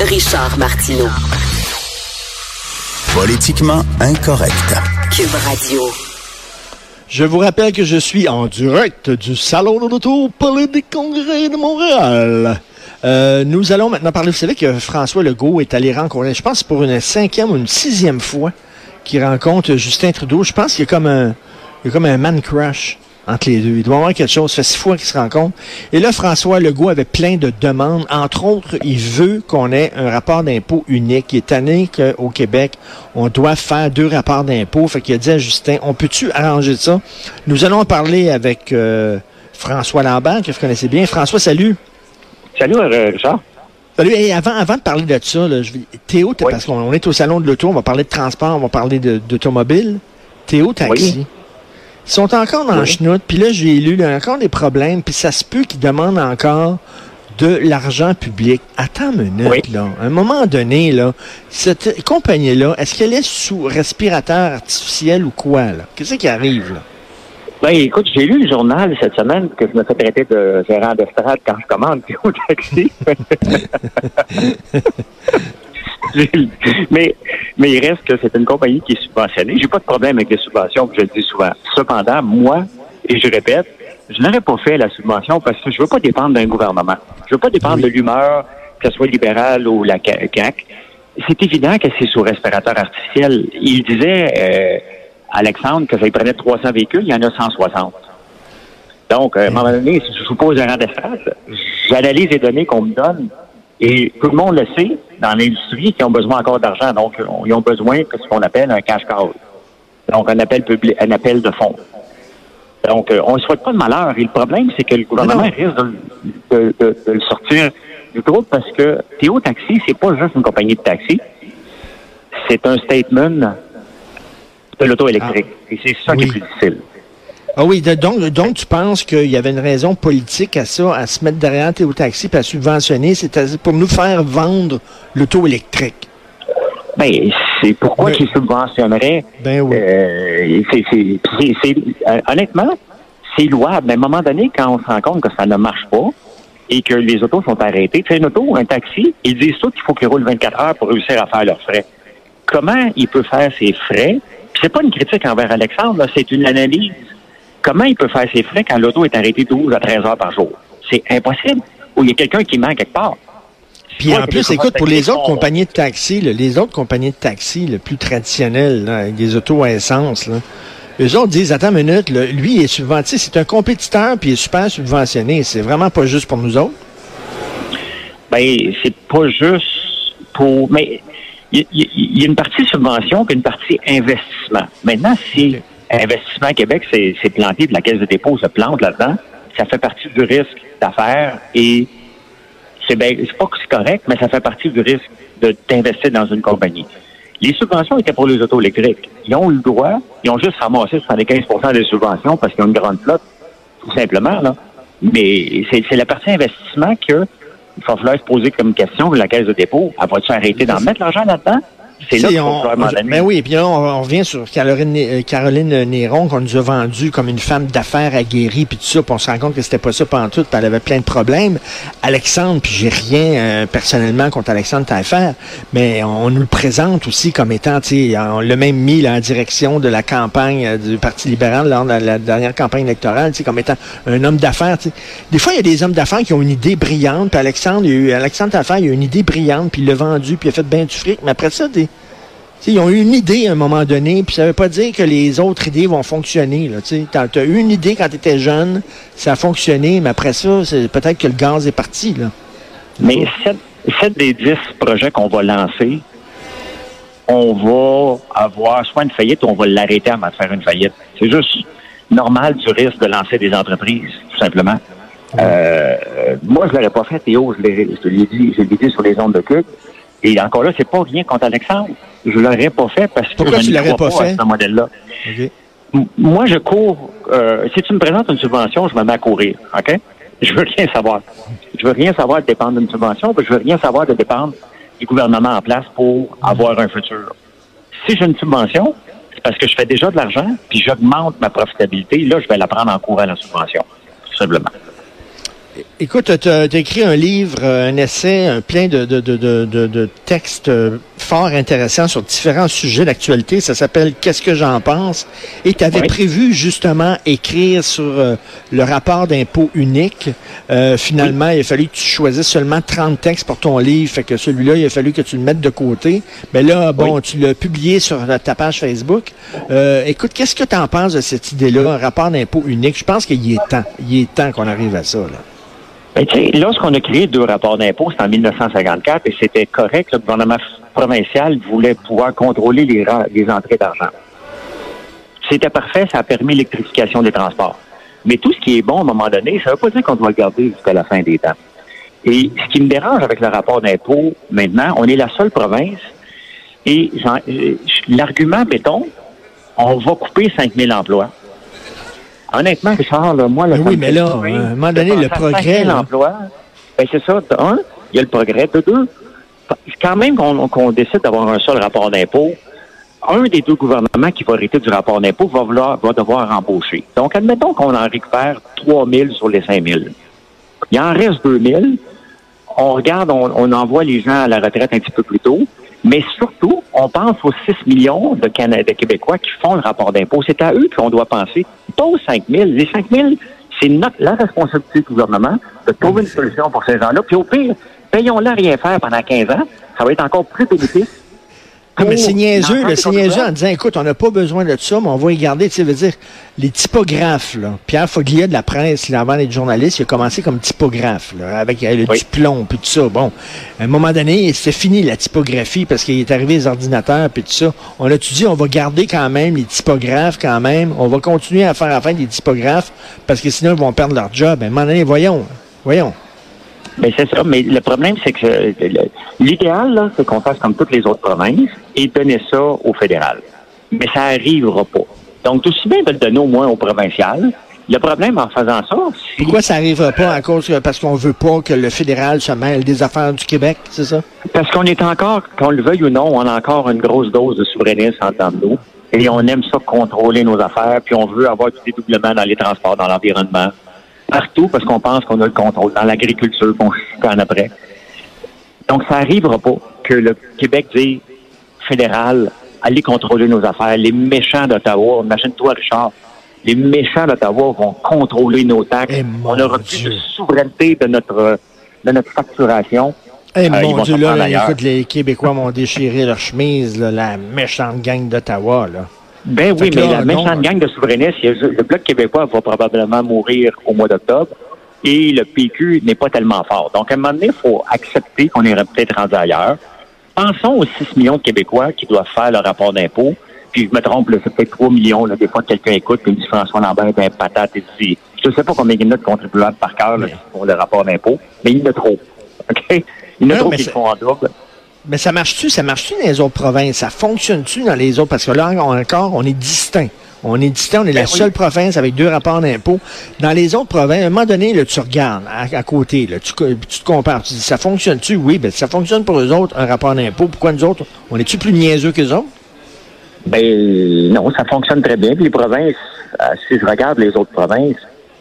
Richard Martineau. Politiquement incorrect. Cube Radio. Je vous rappelle que je suis en direct du Salon de l'Auto Palais des Congrès de Montréal. Euh, nous allons maintenant parler. Vous savez que François Legault est allé rencontrer, je pense pour une cinquième ou une sixième fois, qu'il rencontre Justin Trudeau. Je pense qu'il y a comme un, il y a comme un man crush entre les deux. Il doit y avoir quelque chose. Ça fait six fois qu'ils se rencontrent. Et là, François Legault avait plein de demandes. Entre autres, il veut qu'on ait un rapport d'impôt unique. Il est tanné qu'au Québec, on doit faire deux rapports d'impôt. Fait qu'il a dit à Justin, on peut-tu arranger ça? Nous allons en parler avec euh, François Lambert, que vous connaissez bien. François, salut. Salut, euh, Richard. Salut. Et avant, avant de parler de ça, là, je vais- Théo, parce qu'on est au salon de l'auto, on va parler de transport, on va parler d'automobile. Théo Taxi. Oui. Ils sont encore dans le chenoute, puis là, j'ai lu, il y a encore des problèmes, puis ça se peut qu'ils demandent encore de l'argent public. Attends une minute, Oui. là. À un moment donné, là, cette compagnie-là, est-ce qu'elle est sous respirateur artificiel ou quoi, là? Qu'est-ce qui arrive, là? Ben, écoute, j'ai lu le journal cette semaine que je me fais traiter de gérant d'estrade quand je commande au taxi. mais, mais il reste que c'est une compagnie qui est subventionnée. J'ai pas de problème avec les subventions, je le dis souvent. Cependant, moi, et je répète, je n'aurais pas fait la subvention parce que je veux pas dépendre d'un gouvernement. Je veux pas dépendre de l'humeur, que ce soit libéral ou la CAQ. C'est évident que c'est sous respirateur artificiel. Il disait, euh, Alexandre, que ça lui prenait 300 véhicules, il y en a 160. Donc, euh, à un moment donné, si je suis pas au gérant d'estrade, j'analyse les données qu'on me donne et tout le monde le sait dans l'industrie qui ont besoin encore d'argent. Donc, on- ils ont besoin de ce qu'on appelle un cash call. Donc, un appel public, un appel de fonds. Donc, euh, on ne souhaite pas de malheur. Et le problème, c'est que le gouvernement non. risque de, de- de- de le sortir du groupe parce que Théo Taxi, c'est pas juste une compagnie de taxi. C'est un statement de l'auto électrique. Et c'est ça qui est plus difficile. Ah oui, de- donc, donc tu penses qu'il y avait une raison politique à ça, à se mettre derrière Théo Taxi et à subventionner, c'est pour nous faire vendre l'auto électrique? Ben, c'est pourquoi qu'ils subventionneraient. Ben oui. Euh, c'est- c'est- c'est- c'est- euh, honnêtement, c'est louable. Mais à un moment donné, quand on se rend compte que ça ne marche pas et que les autos sont arrêtées, tu sais, une auto, un taxi, ils disent tous qu'il faut qu'ils roulent 24 heures pour réussir à faire leurs frais. Comment il peut faire ses frais? Puis c'est pas une critique envers Alexandre, là, c'est une analyse. Comment il peut faire ses frais quand l'auto est arrêtée 12 à 13 heures par jour? C'est impossible. Ou il y a quelqu'un qui ment quelque part. Puis Ouais, en plus, écoute, pour les autres compagnies de taxi, là, les autres compagnies de taxi le plus traditionnelles, là, avec des autos à essence, là, eux autres disent, attends une minute, là, lui, il est subventionné, c'est un compétiteur, puis il est super subventionné. C'est vraiment pas juste pour nous autres. Ben, c'est pas juste pour. Mais il y, a une partie subvention puis une partie investissement. Maintenant, Ok. Investissement Québec s'est planté, puis la Caisse de dépôt se plante là-dedans, ça fait partie du risque d'affaires et c'est ben, c'est pas que c'est correct, mais ça fait partie du risque de- d'investir dans une compagnie. Les subventions étaient pour les autos électriques. Ils ont eu le droit, ils ont juste ramassé 75% des subventions parce qu'ils ont une grande flotte, tout simplement. Là. Mais c'est c'est la partie investissement que il va falloir se poser comme question la caisse de dépôt. Elle va-tu arrêter d'en mettre l'argent là-dedans? C'est là qu'il faut m'en ben oui, puis là, on, on revient sur Caroline, euh, Caroline Néron, qu'on nous a vendue comme une femme d'affaires aguerrie, puis tout ça, puis on se rend compte que c'était pas ça pendant tout, puis elle avait plein de problèmes. Alexandre, puis j'ai rien euh, personnellement contre Alexandre Taillefer, mais on nous le présente aussi comme étant, tu sais, on l'a même mis là, en direction de la campagne euh, du Parti libéral lors de la, la dernière campagne électorale, tu sais, comme étant un homme d'affaires. tu sais. Des fois, il y a des hommes d'affaires qui ont une idée brillante, puis Alexandre, il y a eu, Alexandre Taillefer, il a une idée brillante, puis il l'a vendu, puis il a fait bien du fric, mais après ça, des T'sais, ils ont eu une idée à un moment donné, puis ça veut pas dire que les autres idées vont fonctionner. Tu as eu une idée quand tu étais jeune, ça a fonctionné, mais après ça, c'est peut-être que le gaz est parti. Là. Mais sept, sept des dix projets qu'on va lancer, on va avoir soit une faillite ou on va l'arrêter avant de faire une faillite. C'est juste normal du risque de lancer des entreprises, tout simplement. Euh, moi, je l'aurais pas fait, Théo, je l'ai je te l'ai dit, je l'ai dit sur les ondes de cube. Et encore là, c'est pas rien contre Alexandre. Je l'aurais pas fait parce que Pourquoi je ne crois pas pas fait? à ce modèle-là. Moi, je cours. euh, si tu me présentes une subvention, je me mets à courir. OK? Je veux rien savoir. Je veux rien savoir de dépendre d'une subvention, puis je veux rien savoir de dépendre du gouvernement en place pour avoir un futur. Si j'ai une subvention, c'est parce que je fais déjà de l'argent, puis j'augmente ma profitabilité. Là, je vais la prendre en courant la subvention, tout simplement. Écoute, tu as, écrit un livre, un essai, un plein de, de, de, de, de textes euh, fort intéressants sur différents sujets d'actualité. Ça s'appelle Qu'est-ce que j'en pense? Et tu avais prévu justement écrire sur euh, le rapport d'impôt unique. Euh, finalement, il a fallu que tu choisisses seulement 30 textes pour ton livre. Fait que celui-là, il a fallu que tu le mettes de côté. Mais là, bon, tu l'as publié sur ta page Facebook. écoute, qu'est-ce que tu en penses de cette idée-là, un rapport d'impôt unique? Je pense qu'il est temps. Il est temps qu'on arrive à ça. Là. Ben, lorsqu'on a créé deux rapports d'impôt, c'était en 1954, et c'était correct, le gouvernement provincial voulait pouvoir contrôler les, entrées d'argent. C'était parfait, ça a permis l'électrification des transports. Mais tout ce qui est bon à un moment donné, ça ne veut pas dire qu'on doit le garder jusqu'à la fin des temps. Et ce qui me dérange avec le rapport d'impôt, maintenant, on est la seule province, et euh, l'argument, mettons, on va couper 5000 emplois. Honnêtement, Richard, moi, le Oui, mais là, à un moment donné, le progrès. L'emploi, ben c'est ça. De un, il y a le progrès. De deux, quand même qu'on décide d'avoir un seul rapport d'impôt, un des deux gouvernements qui va arrêter du rapport d'impôt va, vouloir, va devoir embaucher. Donc, admettons qu'on en récupère 3 000 sur les 5 000. Il en reste 2 000. On regarde, on, on envoie les gens à la retraite un petit peu plus tôt. Mais surtout, on pense aux 6 millions de, Canadiens, Québécois qui font le rapport d'impôt. C'est à eux qu'on doit penser, pas aux 5 000. Les 5 000, c'est notre, la responsabilité du gouvernement de trouver une solution pour ces gens-là. Puis au pire, payons-les rien faire pendant 15 ans. Ça va être encore plus bénéfice ah, mais c'est niaiseux, le c'est niaiseux en disant, écoute, on n'a pas besoin de ça, mais on va y garder, tu sais, veut dire, les typographes, là. Pierre Foglia de la presse, là, avant d'être journaliste, il a commencé comme typographe, là, avec euh, le diplôme, puis tout ça. Bon, à un moment donné, c'est fini la typographie parce qu'il est arrivé les ordinateurs, puis tout ça. On a-tu dit, on va garder quand même les typographes, quand même? On va continuer à faire affaire des typographes parce que sinon, ils vont perdre leur job. À un moment donné, voyons, voyons. Ben c'est ça, mais le problème, c'est que l'idéal, c'est qu'on fasse comme toutes les autres provinces et donner ça au fédéral. Mais ça n'arrivera pas. Donc, tout aussi bien de le donner au moins au provincial. Le problème en faisant ça, c'est... Pourquoi ça n'arrivera pas à cause parce qu'on veut pas que le fédéral se mêle des affaires du Québec, c'est ça? Parce qu'on est encore, qu'on le veuille ou non, on a encore une grosse dose de souverainisme en nous. Et on aime ça contrôler nos affaires, puis on veut avoir du dédoublement dans les transports, dans l'environnement partout parce qu'on pense qu'on a le contrôle. Dans l'agriculture, qu'on en après. Donc, ça n'arrivera pas que le Québec dise fédéral, allez contrôler nos affaires. Les méchants d'Ottawa, imagine-toi, Richard, les méchants d'Ottawa vont contrôler nos taxes. Eh, On aura plus de souveraineté de notre, de notre facturation. Eh euh, mon Dieu, là, écoute, les Québécois m'ont déchiré leur chemise, la méchante gang d'Ottawa, là. Ben oui, mais la méchante gang de souverainistes, le Bloc québécois va probablement mourir au mois d'octobre et le PQ n'est pas tellement fort. Donc, à un moment donné, il faut accepter qu'on irait peut-être rendu ailleurs. Pensons aux 6 millions de Québécois qui doivent faire le rapport d'impôt. Puis je me trompe, c'est peut-être 3 millions. Là, des fois, quelqu'un écoute et dit François Lambert est un patate et dit Je ne sais pas combien il y a de contribuables par cœur pour le rapport d'impôt, mais il y en a trop. OK? Il y en a trop qui font en double. Mais ça marche-tu? Ça marche-tu dans les autres provinces? Ça fonctionne-tu dans les autres? Parce que là, encore, on est distinct. On est distinct, on est la ben seule province avec deux rapports d'impôt. Dans les autres provinces, à un moment donné, là, tu regardes à, côté, là, tu, tu, te compares, tu dis, ça fonctionne-tu? Oui, ben ça fonctionne pour eux autres, un rapport d'impôt. Pourquoi nous autres, on est-tu plus niaiseux qu'eux autres? Ben non, ça fonctionne très bien. Puis les provinces, euh, si je regarde les autres provinces,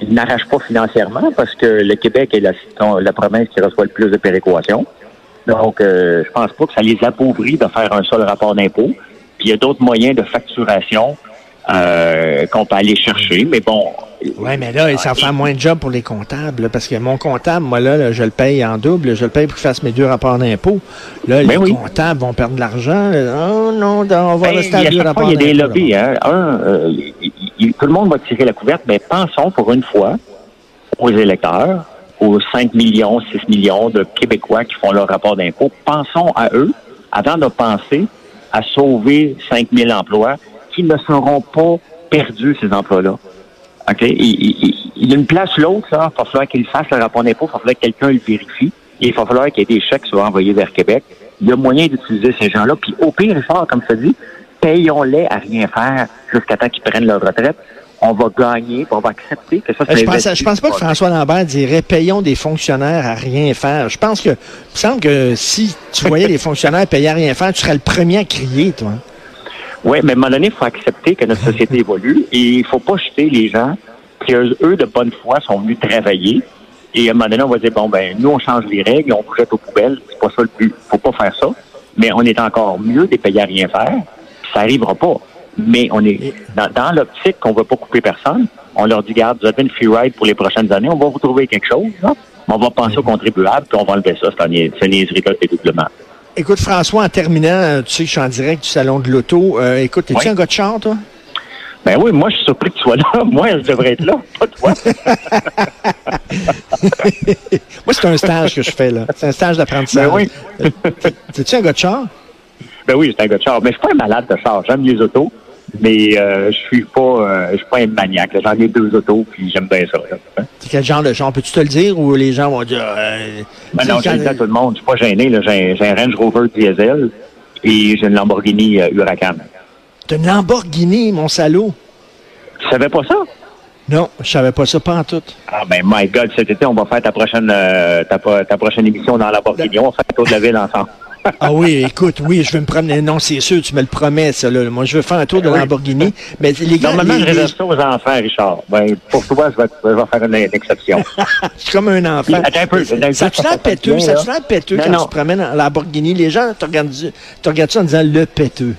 ils n'arrachent pas financièrement parce que le Québec est la, la province qui reçoit le plus de péréquations. Donc, euh, je pense pas que ça les appauvrit de faire un seul rapport d'impôt. Puis il y a d'autres moyens de facturation euh, qu'on peut aller chercher. Mais bon. Oui, mais là, ça fait moins de job pour les comptables, parce que mon comptable, moi, là, je le paye en double, je le paye pour qu'il fasse mes deux rapports d'impôt. Là, ben les comptables vont perdre de l'argent. Oh non, on va ben, rester à deux rapports d'impôt. Il y a des lobbies, hein. Un, euh, tout le monde va tirer la couverte, mais pensons pour une fois aux électeurs aux 5 millions, 6 millions de Québécois qui font leur rapport d'impôt. Pensons à eux avant de penser à sauver 5 000 emplois qui ne seront pas perdus, ces emplois-là. OK? Il, y a une place ou l'autre. Il va falloir qu'ils fassent le rapport d'impôt. Il va falloir que quelqu'un le vérifie. Et il va falloir qu'il y ait des chèques qui soient envoyés vers Québec. Il y a moyen d'utiliser ces gens-là. Puis au pire, Richard, comme ça dit, payons-les à rien faire jusqu'à temps qu'ils prennent leur retraite on va gagner, on va accepter que ça c'est. Je pense, je pense pas que François Lambert dirait payons des fonctionnaires à rien faire. Je pense que, il me semble que si tu voyais les fonctionnaires payer à rien faire, tu serais le premier à crier, toi. Oui, mais à un moment donné, il faut accepter que notre société évolue et il faut pas jeter les gens qui, eux, de bonne foi, sont venus travailler Et à un moment donné, on va dire, bon, ben, nous, on change les règles, on jette aux poubelles. C'est pas ça le but. Faut pas faire ça. Mais on est encore mieux des pays à rien faire. Ça arrivera pas. Mais on est dans, dans l'optique qu'on veut pas couper personne. On leur dit, garde, vous avez une free ride pour les prochaines années. On va vous trouver quelque chose, là. On va penser aux contribuables, puis on va enlever ça. C'est une niaiserie-là, dédoublement. Écoute, François, en terminant, euh, tu sais que je suis en direct du Salon de l'Auto. Euh, écoute, es-tu Oui. un gars de char, toi? Ben oui, moi, je suis surpris que tu sois là. Moi, je devrais être là, pas toi. Moi, c'est un stage que je fais, là. C'est un stage d'apprentissage. Ben oui. Es-tu un gars de char? Ben oui, j'étais un gars de char. Mais je suis pas un malade de char. J'aime les autos. Mais euh, je suis pas euh, je suis pas un maniaque. J'en ai deux autos, puis j'aime bien ça. là. C'est quel genre de char? Peux-tu te le dire ou les gens vont dire... euh, Ben non, je le dis à tout le monde. Je suis pas gêné. J'ai un, Range Rover diesel et j'ai une Lamborghini euh, Huracan. T'as une Lamborghini, mon salaud? Tu savais pas ça? Non, je savais pas ça, pas en tout. Ah ben my God, cet été, on va faire ta prochaine ta, pro- ta prochaine émission dans la Lamborghini. On va faire le tour de la ville ensemble. Ah oui, écoute, oui, je vais me promener. Non, c'est sûr, tu me le promets, ça. Là. Moi, je veux faire un tour de Oui. Lamborghini. Mais les gars, Normalement, les- je réserve ça aux enfants, Richard. Ben, pour toi, je vais, je vais faire une, une exception. je suis comme un enfant. Attends un peu. Ça tu l'air péteux, ça tu l'air péteux Non, quand non. tu te promènes en Lamborghini. Les gens te regardent, te regardent ça en disant le péteux.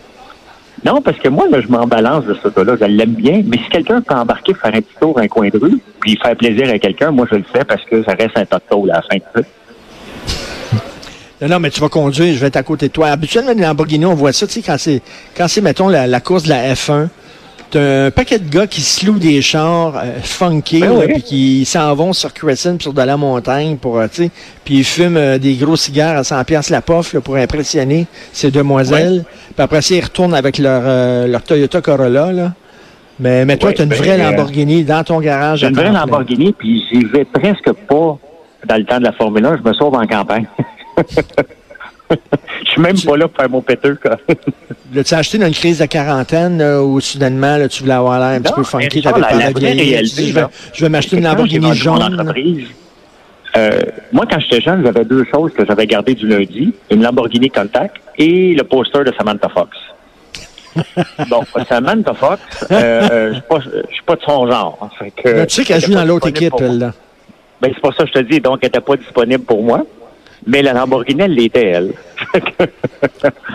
Non, parce que moi, là, je m'en balance de ce auto-là. Je l'aime bien. Mais si quelqu'un peut embarquer, faire un petit tour, un coin de rue, puis faire plaisir à quelqu'un, moi, je le fais parce que ça reste un tas de à la fin de tout. Non, non, mais tu vas conduire, je vais être à côté de toi. Habituellement, les Lamborghini, on voit ça, tu sais, quand c'est, quand c'est, mettons, la, la course de la F1, t'as un paquet de gars qui se louent des chars euh, funky, Ben oui. puis qui s'en vont sur Crescent sur de la montagne pour, euh, tu sais, puis ils fument euh, des gros cigares à 100 pièces la pof là, pour impressionner ces demoiselles. Puis après ça, ils retournent avec leur, euh, leur Toyota Corolla, là. Mais, mais toi, Oui, tu as une ben, vraie Lamborghini dans ton garage. J'ai une vraie. Lamborghini, puis j'y vais presque pas dans le temps de la Formule 1. Je me sauve en campagne. Je suis même pas là pour faire mon péteux. L'as-tu acheté dans une crise de quarantaine là, où soudainement là, tu voulais avoir l'air un petit peu funky, t'avais la- pas réalité, je vais, m'acheter une Lamborghini jaune. euh, moi, quand j'étais jeune, j'avais deux choses que j'avais gardées du lundi. Une Lamborghini Contact et le poster de Samantha Fox. bon, Samantha Fox, euh, euh, je suis pas- je suis pas de son genre. Fait que, Là, tu sais qu'elle elle joue dans l'autre équipe, elle. Là. Ben, c'est pour ça que je te dis. Donc, elle n'était pas disponible pour moi. Mais la Lamborghini, elle l'était, elle.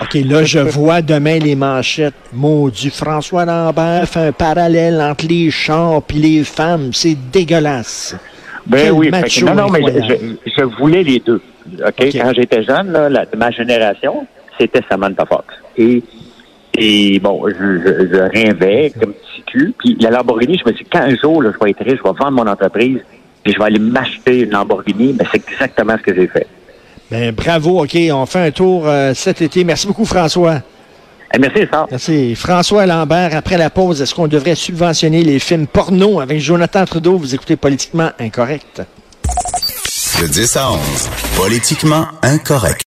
OK, là, je vois demain les manchettes. Maudit, François Lambert fait un parallèle entre les chars et les femmes. C'est dégueulasse. Ben Quel oui. fait non, non, mais je, je voulais les deux. OK? Quand j'étais jeune, là, la- ma génération, c'était Samantha Fox. Et, et bon, je, je, je rêvais comme petit cul. Puis la Lamborghini, je me suis dit, quand un jour, là, je vais être riche, je vais vendre mon entreprise, puis je vais aller m'acheter une Lamborghini. Ben, c'est exactement ce que j'ai fait. Ben, bravo, OK, on fait un tour euh, cet été. Merci beaucoup, François. Eh, merci, ça. Merci. François Lambert, après la pause, est-ce qu'on devrait subventionner les films porno avec Jonathan Trudeau? Vous écoutez Politiquement Incorrect. De 10 à 11, politiquement incorrect.